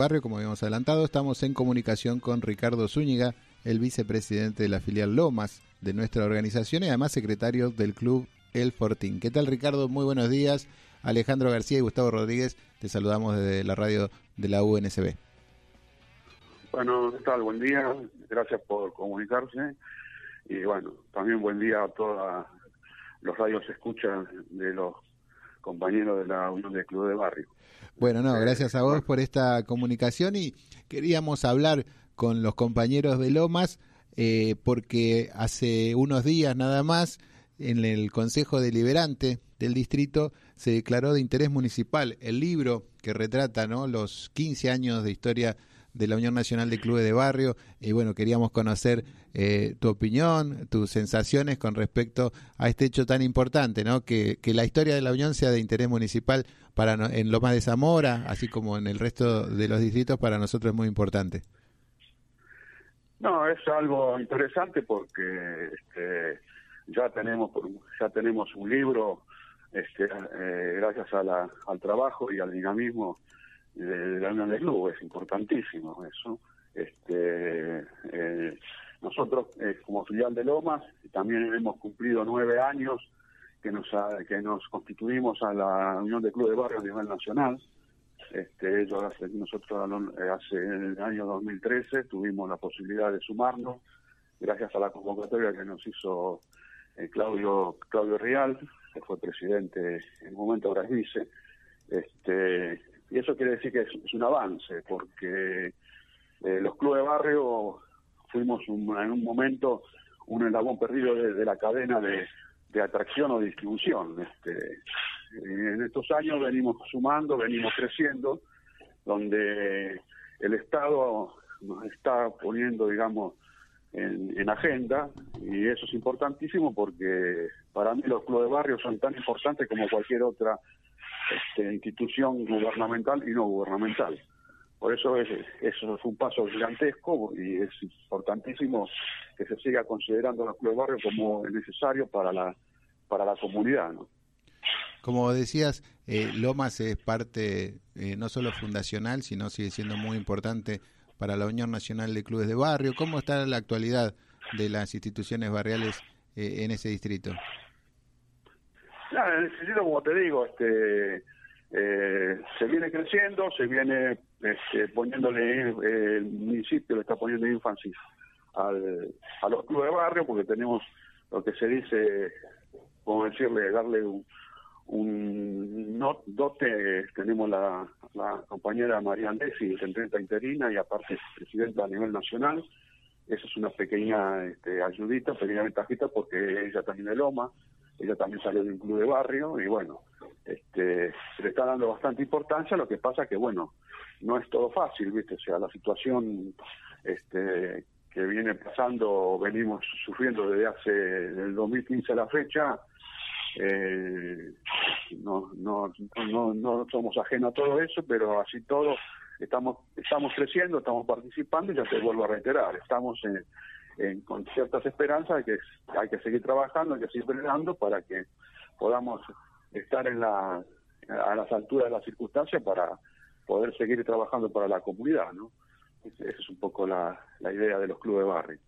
Barrio, como habíamos adelantado, estamos en comunicación con Ricardo Zúñiga, el vicepresidente de la filial Lomas de nuestra organización y además secretario del club El Fortín. ¿Qué tal Ricardo? Muy buenos días. Alejandro García y Gustavo Rodríguez, te saludamos desde la radio de la UNSB. Bueno, ¿qué tal? Buen día. Gracias por comunicarse. Y bueno, también buen día a todos los radios escuchan de los compañeros de la Unión de Club de Barrio. Bueno, no, gracias a vos por esta comunicación y queríamos hablar con los compañeros de Lomas eh, porque hace unos días nada más en el Consejo Deliberante del distrito se declaró de interés municipal el libro que retrata ¿no? los 15 años de historia de la Unión Nacional de Clubes de Barrio y bueno, queríamos conocer eh, tu opinión, tus sensaciones con respecto a este hecho tan importante, ¿no? Que, que la historia de la Unión sea de interés municipal para en Loma de Zamora, así como en el resto de los distritos, para nosotros es muy importante. No, es algo interesante porque este, ya tenemos ya tenemos un libro este, eh, gracias a la, al trabajo y al dinamismo de, la Unión de Club, es importantísimo eso. Este, eh, nosotros, eh, como filial de Lomas, también hemos cumplido nueve años que nos que nos constituimos a la Unión de Club de Barrio a nivel nacional. Este, ellos nosotros hace en el año 2013 tuvimos la posibilidad de sumarnos gracias a la convocatoria que nos hizo eh, Claudio Claudio Real, que fue presidente en un momento ahora es vice. Este, y eso quiere decir que es, un avance, porque eh, los clubes de barrio fuimos en un momento un eslabón perdido de, la cadena de, atracción o distribución. Este, en estos años venimos sumando, venimos creciendo, donde el Estado nos está poniendo, digamos, en, en, agenda y eso es importantísimo porque para mí los clubes de barrio son tan importantes como cualquier otra este, institución gubernamental y no gubernamental. Por eso es, eso es un paso gigantesco y es importantísimo que se siga considerando los clubes de barrio como necesario para la para la comunidad, ¿no? Como decías, eh, Lomas es parte eh, no solo fundacional, sino sigue siendo muy importante para la Unión Nacional de Clubes de Barrio. ¿Cómo está la actualidad de las instituciones barriales eh, en ese distrito? Claro, en ese distrito, como te digo, este, eh, se viene creciendo, se viene este, poniéndole, eh, el municipio le está poniendo énfasis al, a los clubes de barrio porque tenemos lo que se dice, como decirle, darle un, un no, dote, tenemos la, la compañera María Andesi, intendenta interina y aparte presidenta a nivel nacional, esa es una pequeña este, ayudita, pequeña ventajita porque ella también es Loma, ella también salió de un club de barrio y bueno, este, se le está dando bastante importancia, lo que pasa que bueno, no es todo fácil, ¿viste? O sea, la situación este, que viene pasando, venimos sufriendo desde hace, del 2015 a la fecha, eh, no, no, no, no somos ajenos a todo eso, pero así todo estamos, estamos creciendo, estamos participando y ya te vuelvo a reiterar, estamos en con ciertas esperanzas que hay que seguir trabajando, hay que seguir entrenando para que podamos estar en la, a las alturas de las circunstancias para poder seguir trabajando para la comunidad, ¿no? Esa es un poco la, idea de los clubes de barrio.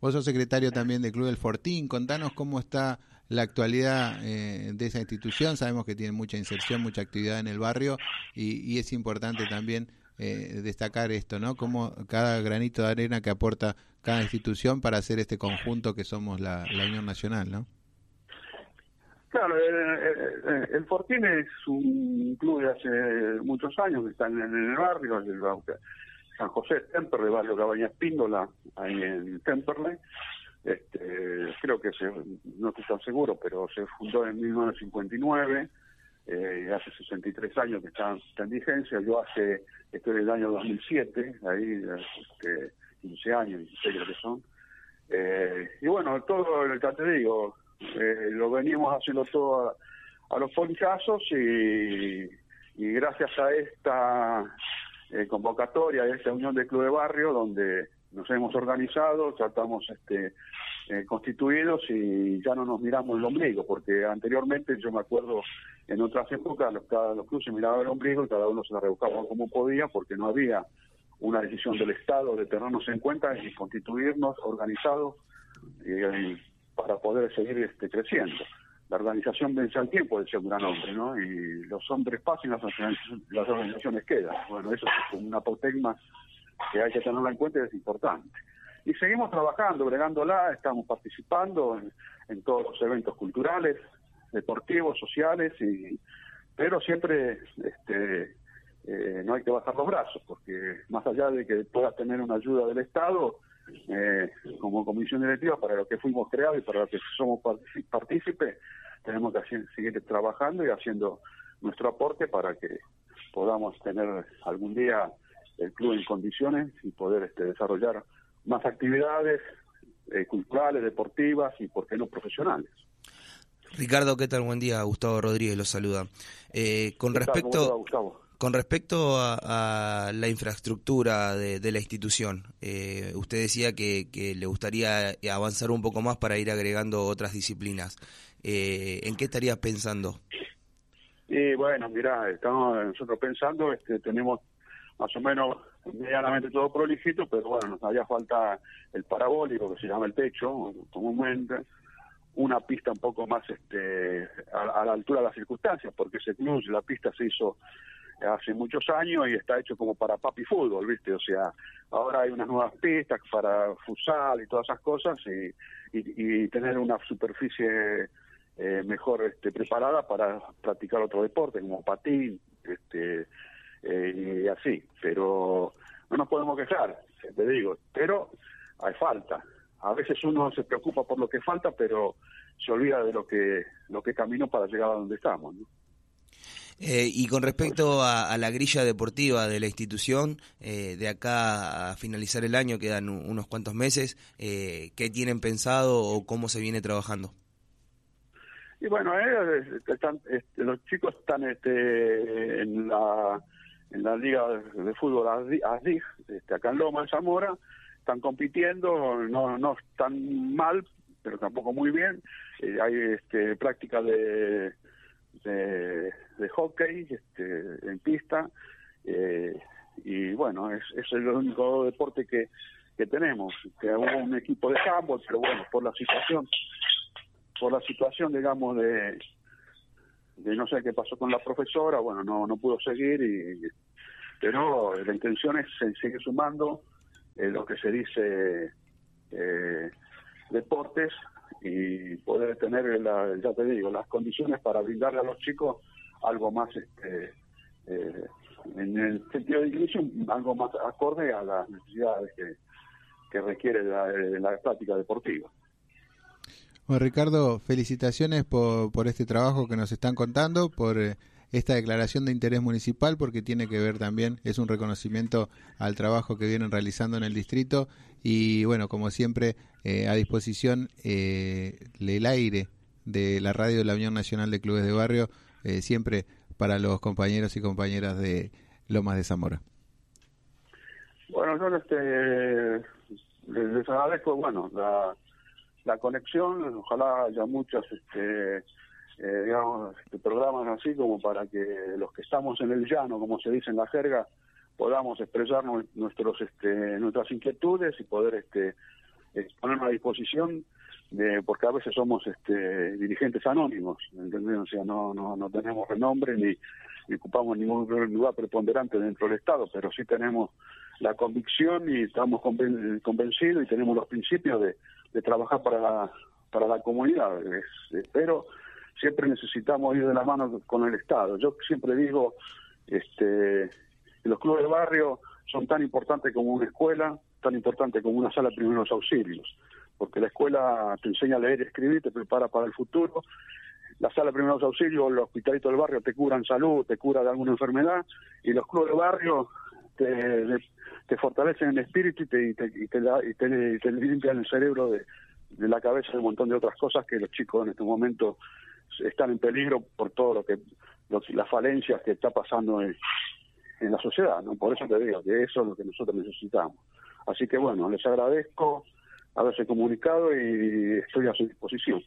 Vos sos secretario también del Club del Fortín. Contanos cómo está la actualidad eh, de esa institución. Sabemos que tiene mucha inserción, mucha actividad en el barrio y, y es importante también eh, destacar esto, ¿no? Como cada granito de arena que aporta cada institución para hacer este conjunto que somos la, Unión Nacional, ¿no? Claro, el, el, Fortín es un club de hace muchos años que está en, el barrio, el, San José Temperley, barrio Cabaña Espíndola, ahí en Temperley. Este, creo que se, no estoy tan seguro, pero se fundó en 1959 eh, hace 63 años que está, en vigencia, yo hace, estoy en el año 2007, ahí este, 15 años, 16 creo que son, eh, y bueno, todo, ya te digo, eh, lo venimos haciendo todo a, los ponchazos y, gracias a esta eh, convocatoria, a esta unión de club de barrio, donde nos hemos organizado, ya estamos este, eh, constituidos y ya no nos miramos el ombligo, porque anteriormente yo me acuerdo en otras épocas los, cada los clubes miraban el ombligo y cada uno se la rebuscaba como podía porque no había una decisión del Estado de tenernos en cuenta y constituirnos organizados eh, para poder seguir este, creciendo. La organización vence al tiempo, decía un gran hombre, ¿no? Y los hombres pasan y las organizaciones, quedan. Bueno, eso es una apotegma que hay que tenerla en cuenta y es importante. Y seguimos trabajando, bregándola, estamos participando en, todos los eventos culturales, deportivos, sociales, y pero siempre este, eh, no hay que bajar los brazos, porque más allá de que puedas tener una ayuda del Estado, eh, como comisión directiva, para lo que fuimos creados y para lo que somos partícipes, tenemos que seguir trabajando y haciendo nuestro aporte para que podamos tener algún día el club en condiciones y poder este, desarrollar más actividades eh, culturales, deportivas y, por qué no, profesionales. Ricardo, ¿qué tal? Buen día. Gustavo Rodríguez lo saluda. Eh, con respecto... Con respecto a, la infraestructura de, la institución, eh, usted decía que, le gustaría avanzar un poco más para ir agregando otras disciplinas. Eh, ¿En qué estaría pensando? Y bueno, mira, estamos nosotros pensando, este, tenemos más o menos medianamente todo prolijito, pero bueno, nos haría falta el parabólico, que se llama el techo, comúnmente, una pista un poco más este, a, la altura de las circunstancias, porque ese club, la pista se hizo hace muchos años y está hecho como para papi fútbol, ¿viste? O sea, ahora hay unas nuevas pistas para futsal y todas esas cosas y, y, tener una superficie eh, mejor este, preparada para practicar otro deporte como patín este, eh, y así. Pero no nos podemos quejar, te digo, pero hay falta. A veces uno se preocupa por lo que falta, pero se olvida de lo que lo que camino para llegar a donde estamos. ¿no? Eh, y con respecto a, la grilla deportiva de la institución, eh, de acá a finalizar el año quedan unos cuantos meses, eh, ¿qué tienen pensado o cómo se viene trabajando? Y bueno, están, este, los chicos están este, en la en la liga de fútbol ASDIG, este, acá en Loma, en Zamora, están compitiendo, no, no están mal, pero tampoco muy bien. hay este, práctica de de, hockey este, en pista eh, y bueno, es, es el único deporte que, que tenemos, que hubo un equipo de handball, pero bueno, por la situación, por la situación digamos de, no sé qué pasó con la profesora, bueno, no, no pudo seguir y pero la intención es seguir sumando eh, lo que se dice eh, deportes y poder tener, la, ya te digo, las condiciones para brindarle a los chicos algo más, este, eh, en el sentido de inclusión, algo más acorde a las necesidades que, que requiere la, la práctica deportiva. Bueno, Ricardo, felicitaciones por, por este trabajo que nos están contando, por eh, esta declaración de interés municipal porque tiene que ver también, es un reconocimiento al trabajo que vienen realizando en el distrito y bueno, como siempre, eh, a disposición eh, el aire de la radio de la Unión Nacional de Clubes de Barrio, eh, siempre para los compañeros y compañeras de Lomas de Zamora. Bueno, yo este, les agradezco, bueno, la, la conexión, ojalá haya muchas este, eh, digamos, este, programas así como para que los que estamos en el llano, como se dice en la jerga, podamos expresar nuestros, este, nuestras inquietudes y poder este, ponernos a disposición, de, porque a veces somos este, dirigentes anónimos, ¿entendés? O sea, no, no, no tenemos renombre ni, ocupamos ningún lugar preponderante dentro del Estado, pero sí tenemos la convicción y estamos convencidos y tenemos los principios de, de trabajar para la, para la comunidad. espero siempre necesitamos ir de la mano con el Estado. Yo siempre digo este, los clubes de barrio son tan importantes como una escuela, tan importantes como una sala de primeros auxilios, porque la escuela te enseña a leer escribir, te prepara para el futuro. La sala de primeros auxilios, los hospitalitos del barrio te curan salud, te cura de alguna enfermedad, y los clubes de barrio te, te fortalecen el espíritu y te, y te, y te, y te, limpian el cerebro de, la cabeza de un montón de otras cosas que los chicos en este momento están en peligro por todo lo que las falencias que está pasando en, en la sociedad, ¿no? Por eso te digo que eso es lo que nosotros necesitamos. Así que bueno, les agradezco haberse comunicado y estoy a su disposición.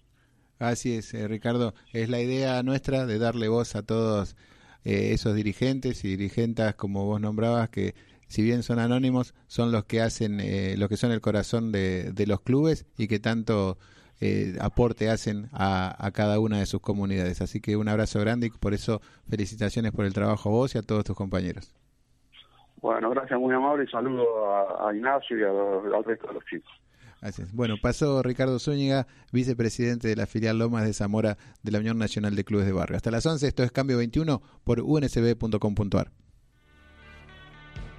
Así es, eh, Ricardo, es la idea nuestra de darle voz a todos eh, esos dirigentes y dirigentas como vos nombrabas que si bien son anónimos, son los que hacen, eh, los que son el corazón de, de los clubes y que tanto eh, aporte hacen a, a, cada una de sus comunidades. Así que un abrazo grande y por eso felicitaciones por el trabajo a vos y a todos tus compañeros. Bueno, gracias, muy amable y saludo a, Ignacio y al resto de los chicos. Bueno, pasó Ricardo Zúñiga, vicepresidente de la filial Lomas de Zamora de la Unión Nacional de Clubes de Barrio. Hasta las 11, esto es Cambio 21 por unsb.com.ar.